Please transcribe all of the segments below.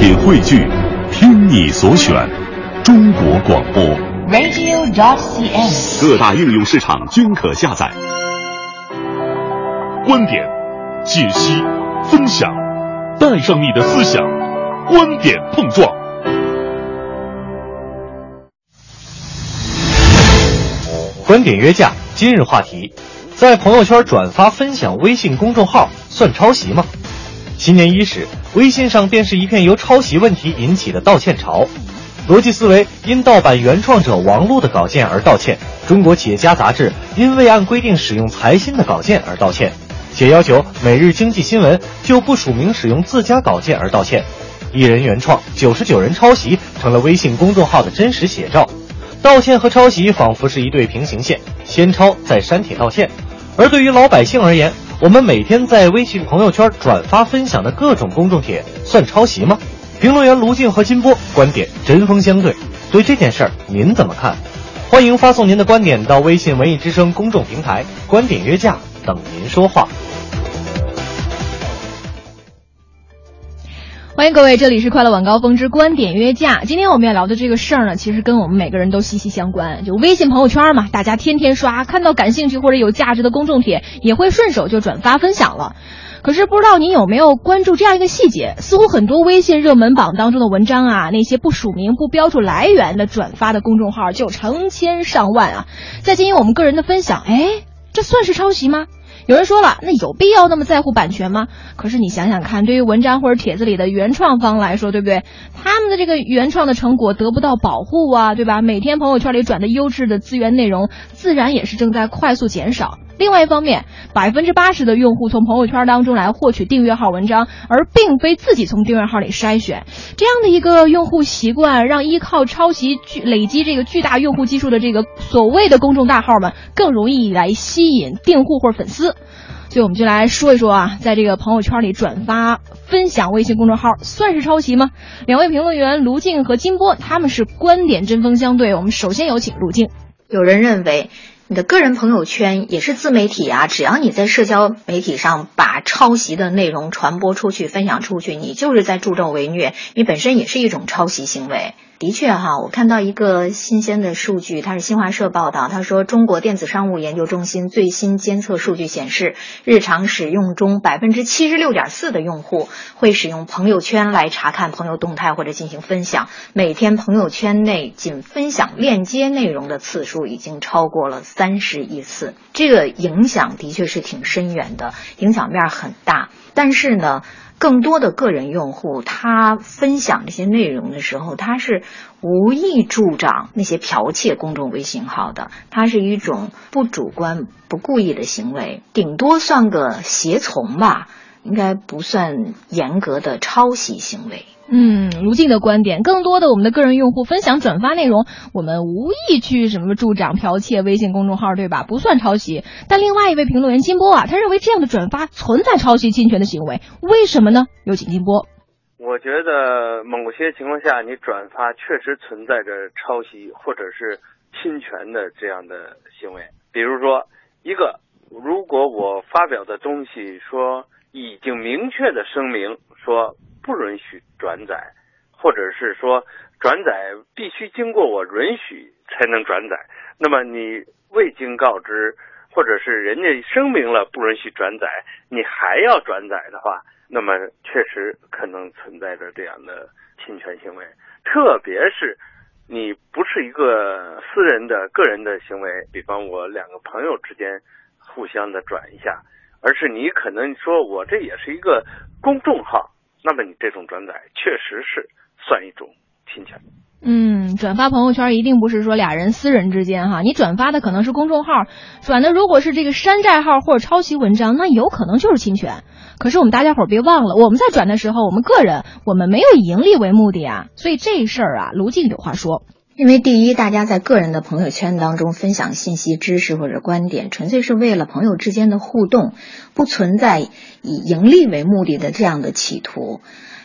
品汇聚，听你所选，中国广播。radio.dot.cn，。各大应用市场均可下载。观点、解析、分享，带上你的思想，观点碰撞。观点约架，今日话题：在朋友圈转发分享微信公众号算抄袭吗？新年伊始，微信上便是一片由抄袭问题引起的道歉潮。逻辑思维因盗版原创者王璐的稿件而道歉，中国企业家杂志因未按规定使用财新的稿件而道歉，且要求每日经济新闻就不署名使用自家稿件而道歉。一人原创，九十九人抄袭，成了微信公众号的真实写照。道歉和抄袭仿佛是一对平行线，先抄再删帖道歉。而对于老百姓而言，我们每天在微信朋友圈转发分享的各种公众帖，算抄袭吗？评论员卢静和金波观点针锋相对，对这件事儿您怎么看？欢迎发送您的观点到微信文艺之声公众平台“观点约架”，等您说话。欢迎各位，这里是快乐晚高峰之观点约架。今天我们要聊的这个事儿呢，其实跟我们每个人都息息相关。就微信朋友圈嘛，大家天天刷，看到感兴趣或者有价值的公众帖，也会顺手就转发分享了。可是不知道您有没有关注这样一个细节？似乎很多微信热门榜当中的文章啊，那些不署名、不标注来源的转发的公众号就成千上万啊。再进行我们个人的分享，哎，这算是抄袭吗？有人说了，那有必要那么在乎版权吗？可是你想想看，对于文章或者帖子里的原创方来说，对不对？他们的这个原创的成果得不到保护啊，对吧？每天朋友圈里转的优质的资源内容，自然也是正在快速减少。另外一方面，百分之八十的用户从朋友圈当中来获取订阅号文章，而并非自己从订阅号里筛选，这样的一个用户习惯，让依靠抄袭巨累积这个巨大用户基数的这个所谓的公众大号们，更容易来吸引订户或者粉丝。所以我们就来说一说啊，在这个朋友圈里转发分享微信公众号算是抄袭吗？两位评论员卢静和金波他们是观点针锋相对。我们首先有请卢静。有人认为。你的个人朋友圈也是自媒体啊，只要你在社交媒体上把抄袭的内容传播出去、分享出去，你就是在助纣为虐，你本身也是一种抄袭行为。的确哈，我看到一个新鲜的数据，它是新华社报道，他说中国电子商务研究中心最新监测数据显示，日常使用中百分之七十六点四的用户会使用朋友圈来查看朋友动态或者进行分享，每天朋友圈内仅分享链接内容的次数已经超过了三十亿次，这个影响的确是挺深远的，影响面很大。但是呢，更多的个人用户他分享这些内容的时候，他是无意助长那些剽窃公众微信号的，他是一种不主观、不故意的行为，顶多算个协从吧，应该不算严格的抄袭行为。嗯，卢静的观点，更多的我们的个人用户分享转发内容，我们无意去什么助长剽窃微信公众号，对吧？不算抄袭。但另外一位评论员金波啊，他认为这样的转发存在抄袭侵权的行为，为什么呢？有请金波。我觉得某些情况下，你转发确实存在着抄袭或者是侵权的这样的行为。比如说，一个如果我发表的东西说已经明确的声明说。不允许转载，或者是说转载必须经过我允许才能转载。那么你未经告知，或者是人家声明了不允许转载，你还要转载的话，那么确实可能存在着这样的侵权行为。特别是你不是一个私人的个人的行为，比方我两个朋友之间互相的转一下，而是你可能说我这也是一个公众号。那么你这种转载确实是算一种侵权。嗯，转发朋友圈一定不是说俩人私人之间哈，你转发的可能是公众号，转的如果是这个山寨号或者抄袭文章，那有可能就是侵权。可是我们大家伙别忘了，我们在转的时候，我们个人我们没有盈利为目的啊，所以这事儿啊，卢静有话说。因为第一，大家在个人的朋友圈当中分享信息、知识或者观点，纯粹是为了朋友之间的互动，不存在以盈利为目的的这样的企图。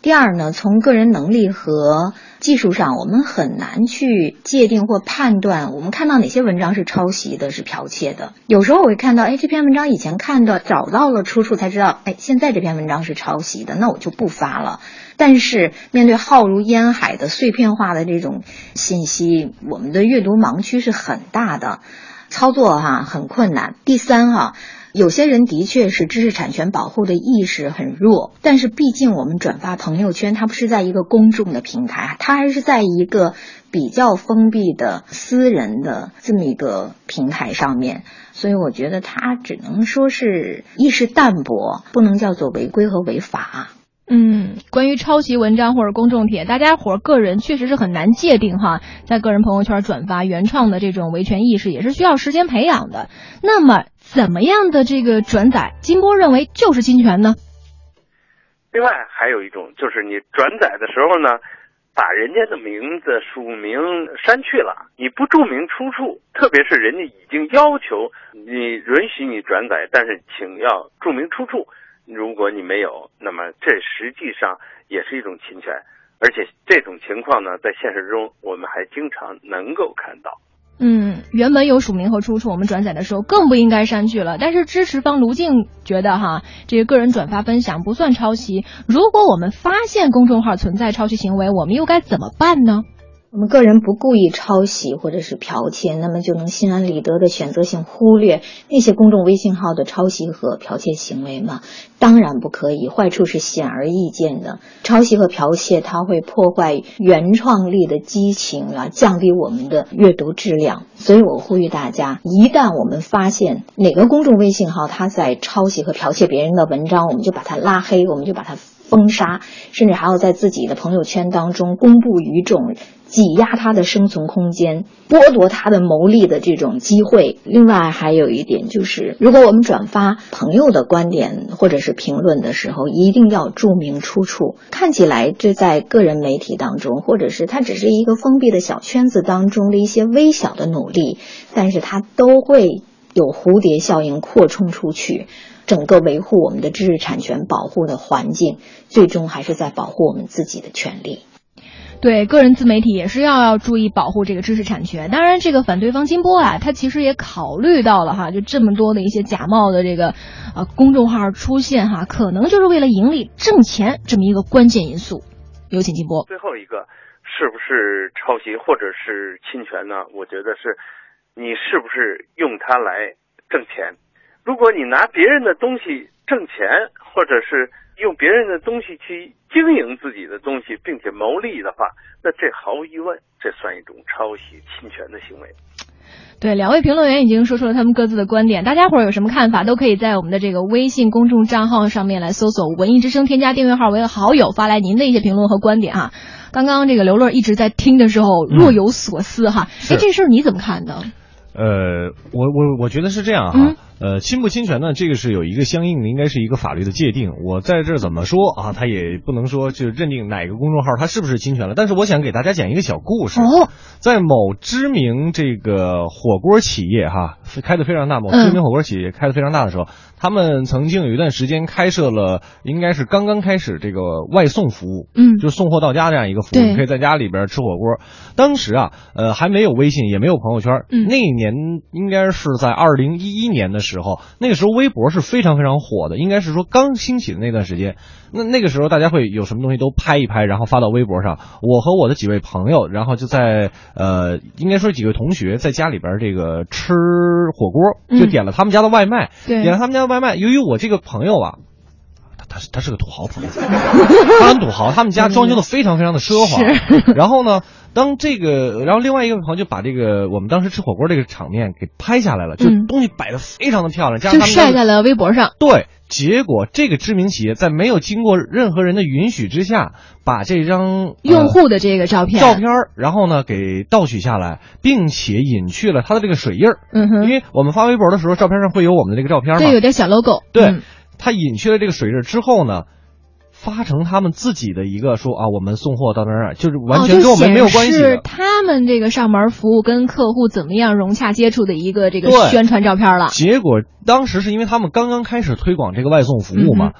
第二呢，从个人能力和技术上，我们很难去界定或判断，我们看到哪些文章是抄袭的，是剽窃的。有时候我会看到，哎，这篇文章以前看的，找到了出处才知道，哎，现在这篇文章是抄袭的，那我就不发了。但是面对浩如烟海的碎片化的这种信息，我们的阅读盲区是很大的，操作哈很困难。第三哈。有些人的确是知识产权保护的意识很弱，但是毕竟我们转发朋友圈，它不是在一个公众的平台，它还是在一个比较封闭的私人的这么一个平台上面，所以我觉得它只能说是意识淡薄，不能叫做违规和违法。嗯，关于抄袭文章或者公众帖，大家伙个人确实是很难界定哈，在个人朋友圈转发原创的这种维权意识也是需要时间培养的。那么，怎么样的这个转载，金波认为就是侵权呢？另外还有一种就是你转载的时候呢，把人家的名字署名删去了，你不注明出处，特别是人家已经要求你允许你转载，但是请要注明出处。如果你没有，那么这实际上也是一种侵权，而且这种情况呢，在现实中我们还经常能够看到。嗯，原本有署名和出处，我们转载的时候更不应该删去了。但是支持方卢静觉得哈，这个个人转发分享不算抄袭。如果我们发现公众号存在抄袭行为，我们又该怎么办呢？我们个人不故意抄袭或者是剽窃，那么就能心安理得的选择性忽略那些公众微信号的抄袭和剽窃行为吗？当然不可以，坏处是显而易见的。抄袭和剽窃，它会破坏原创力的激情啊，降低我们的阅读质量。所以我呼吁大家，一旦我们发现哪个公众微信号他在抄袭和剽窃别人的文章，我们就把他拉黑，我们就把他封杀，甚至还要在自己的朋友圈当中公布于众。挤压他的生存空间，剥夺他的牟利的这种机会。另外还有一点就是，如果我们转发朋友的观点或者是评论的时候，一定要注明出处。看起来这在个人媒体当中，或者是它只是一个封闭的小圈子当中的一些微小的努力，但是它都会有蝴蝶效应扩充出去，整个维护我们的知识产权保护的环境，最终还是在保护我们自己的权利。对个人自媒体也是要要注意保护这个知识产权。当然，这个反对方金波啊，他其实也考虑到了哈，就这么多的一些假冒的这个呃公众号出现哈，可能就是为了盈利挣钱这么一个关键因素。有请金波。最后一个是不是抄袭或者是侵权呢？我觉得是，你是不是用它来挣钱？如果你拿别人的东西挣钱，或者是。用别人的东西去经营自己的东西，并且牟利的话，那这毫无疑问，这算一种抄袭侵权的行为。对，两位评论员已经说出了他们各自的观点，大家伙儿有什么看法，都可以在我们的这个微信公众账号上面来搜索“文艺之声”，添加订阅号为好友，发来您的一些评论和观点啊。刚刚这个刘乐一直在听的时候若有所思哈，哎，这事儿你怎么看呢？呃，我我我觉得是这样哈。呃，侵不侵权呢？这个是有一个相应的，应该是一个法律的界定。我在这儿怎么说啊？他也不能说就认定哪个公众号他是不是侵权了。但是我想给大家讲一个小故事。哦，在某知名这个火锅企业哈开的非常大，某知名火锅企业开的非常大的时候，他们曾经有一段时间开设了，应该是刚刚开始这个外送服务，嗯，就送货到家这样一个服务，你可以在家里边吃火锅。当时啊，呃，还没有微信，也没有朋友圈。嗯，那一年应该是在二零一一年的时候，那个时候微博是非常非常火的，应该是说刚兴起的那段时间。那那个时候大家会有什么东西都拍一拍，然后发到微博上。我和我的几位朋友，然后就在呃，应该说几位同学在家里边这个吃火锅，就点了他们家的外卖，点了他们家的外卖。由于我这个朋友啊。他是他是个土豪朋友，他很土豪，他们家装修的非常非常的奢华。然后呢，当这个，然后另外一个朋友就把这个我们当时吃火锅这个场面给拍下来了，就东西摆的非常的漂亮，加上就晒在了微博上。对，结果这个知名企业在没有经过任何人的允许之下，把这张用户的这个照片照片，然后呢给盗取下来，并且隐去了他的这个水印儿。嗯哼，因为我们发微博的时候，照片上会有我们的这个照片嘛，对，有点小 logo。对。他隐去了这个水印之后呢，发成他们自己的一个说啊，我们送货到那儿，就是完全跟我们没有关系。是他们这个上门服务跟客户怎么样融洽接触的一个这个宣传照片了。结果当时是因为他们刚刚开始推广这个外送服务嘛，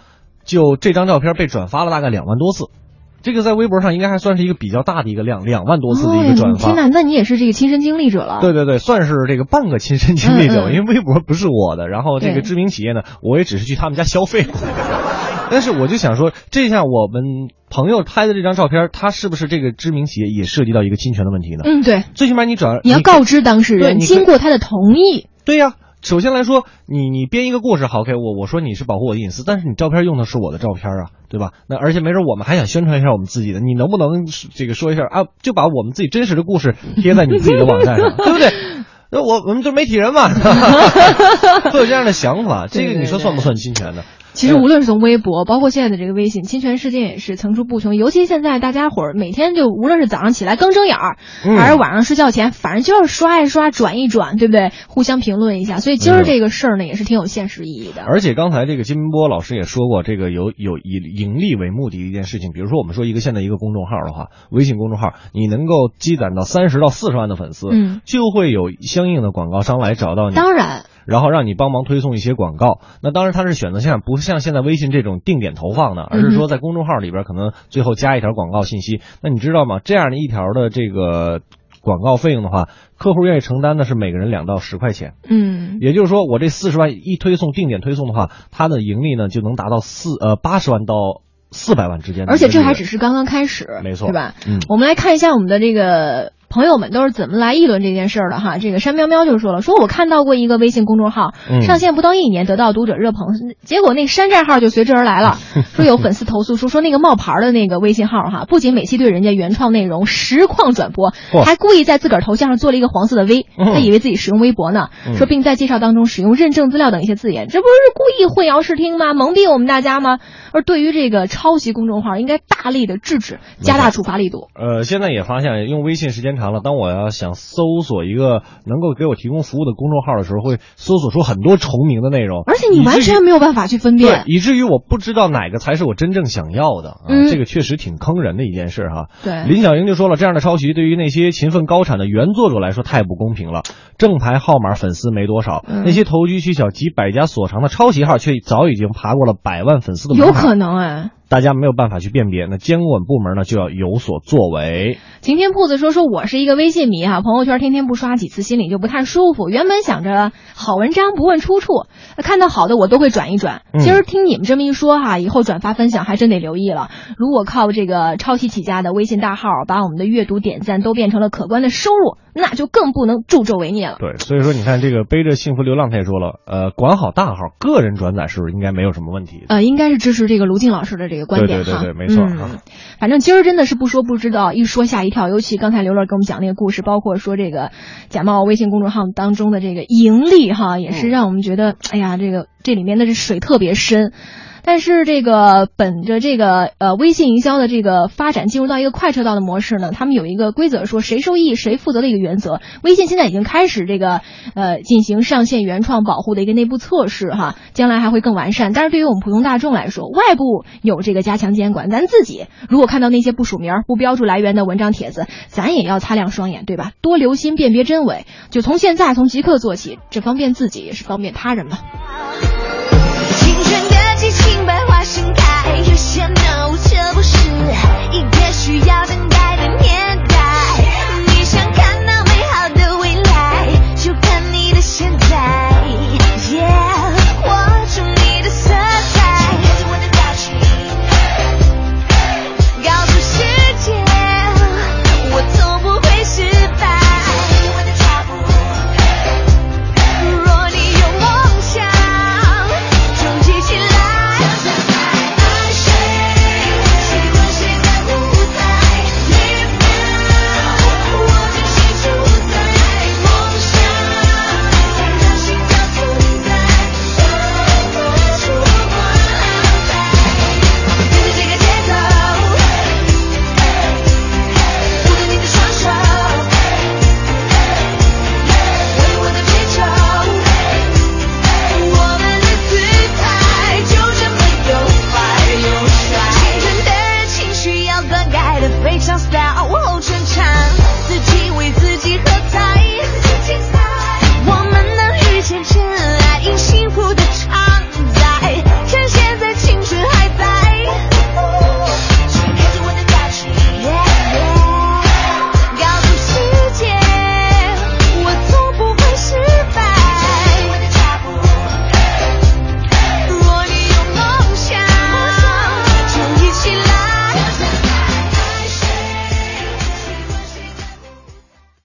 就这张照片被转发了大概两万多次。这个在微博上应该还算是一个比较大的一个量，两万多次的一个转发。天哪，那你也是这个亲身经历者了。对对对，算是这个半个亲身经历者，嗯嗯因为微博不是我的，然后这个知名企业呢，我也只是去他们家消费过。但是我就想说，这下我们朋友拍的这张照片，他是不是这个知名企业也涉及到一个侵权的问题呢？嗯，对，最起码你转，你要告知当事人，经过他的同意。对呀、首先来说，你你编一个故事好，，OK，我我说你是保护我的隐私，但是你照片用的是我的照片啊，对吧？那而且没准我们还想宣传一下我们自己的，你能不能这个说一下啊？就把我们自己真实的故事贴在你自己的网站上，对不对？那我我们就是媒体人嘛，会有这样的想法，这个你说算不算侵权呢？其实无论是从微博，包括现在的这个微信，侵权事件也是层出不穷。尤其现在大家伙儿每天就无论是早上起来刚睁眼儿，嗯还是晚上睡觉前，反正就是刷一刷、转一转，对不对？互相评论一下。所以今儿这个事儿呢，也是挺有现实意义的。而且刚才这个金波老师也说过，这个有有以盈利为目的的一件事情，比如说我们说一个现在一个公众号的话，微信公众号，你能够积攒到三十到四十万的粉丝，嗯，就会有相应的广告商来找到你，当然，然后让你帮忙推送一些广告。那当然它是选择性，不像现在微信这种定点投放的，而是说在公众号里边可能最后加一条广告信息。那你知道吗？这样的一条的这个广告费用的话，客户愿意承担的是每个人两到十块钱。嗯，也就是说，我这四十万一推送定点推送的话，它的盈利呢就能达到四呃八十万到四百万之间而。且这还只是刚刚开始，没错对吧？嗯我们来看一下我们的这个朋友们都是怎么来议论这件事儿的哈。这个山喵喵就说了，说我看到过一个微信公众号、嗯上线不到一年得到读者热捧，结果那山寨号就随之而来了，说有粉丝投诉说说那个冒牌的那个微信号哈，不仅每期对人家原创内容实况转播，还故意在自个儿头像上做了一个黄色的 V，、嗯他以为自己使用微博呢，嗯说并在介绍当中使用认证资料等一些字眼，这不是故意混淆视听吗？蒙蔽我们大家吗？而对于这个抄袭公众号，应该大力的制止，加大处罚力度。呃，现在也发现用微信时间长了，当我要想搜索一个能够给我提供服务的公众号的时候，会搜索出很多重名的内容，而且你完全没有办法去分对辨，。以至于我不知道哪个才是我真正想要的啊！嗯这个确实挺坑人的一件事哈。对林小英就说了，这样的抄袭对于那些勤奋高产的原作者来说太不公平了。正牌号码粉丝没多少，嗯那些投机取巧、集百家所长的抄袭号却早已经爬过了百万粉丝的门槛有可能哎。大家没有办法去辨别，那监管部门呢就要有所作为。晴天铺子说说我是一个微信迷哈，朋友圈天天不刷几次，心里就不太舒服。原本想着好文章不问出处，看到好的我都会转一转。嗯今儿听你们这么一说哈，以后转发分享还真得留意了。如果靠这个抄袭起家的微信大号把我们的阅读点赞都变成了可观的收入，那就更不能助纣为虐了。对，所以说你看这个背着幸福流浪，他也说了，呃，管好大号，个人转载是不是应该没有什么问题的？呃，应该是支持这个卢静老师的这个观点哈。对对对对没错嗯啊反正今儿真的是不说不知道，一说吓一跳。尤其刚才刘乐给我们讲那个故事，包括说这个假冒微信公众号当中的这个盈利哈，也嗯是让我们觉得，哎呀，这个这里面的这水特别深。但是这个本着这个呃微信营销的这个发展进入到一个快车道的模式呢，他们有一个规则说谁受益谁负责的一个原则。微信现在已经开始这个呃进行上线原创保护的一个内部测试哈，将来还会更完善。但是对于我们普通大众来说，外部有这个加强监管，咱自己如果看到那些不署名、不标注来源的文章帖子，咱也要擦亮双眼，对吧？多留心辨别真伪，就从现在从即刻做起，这方便自己也是方便他人嘛。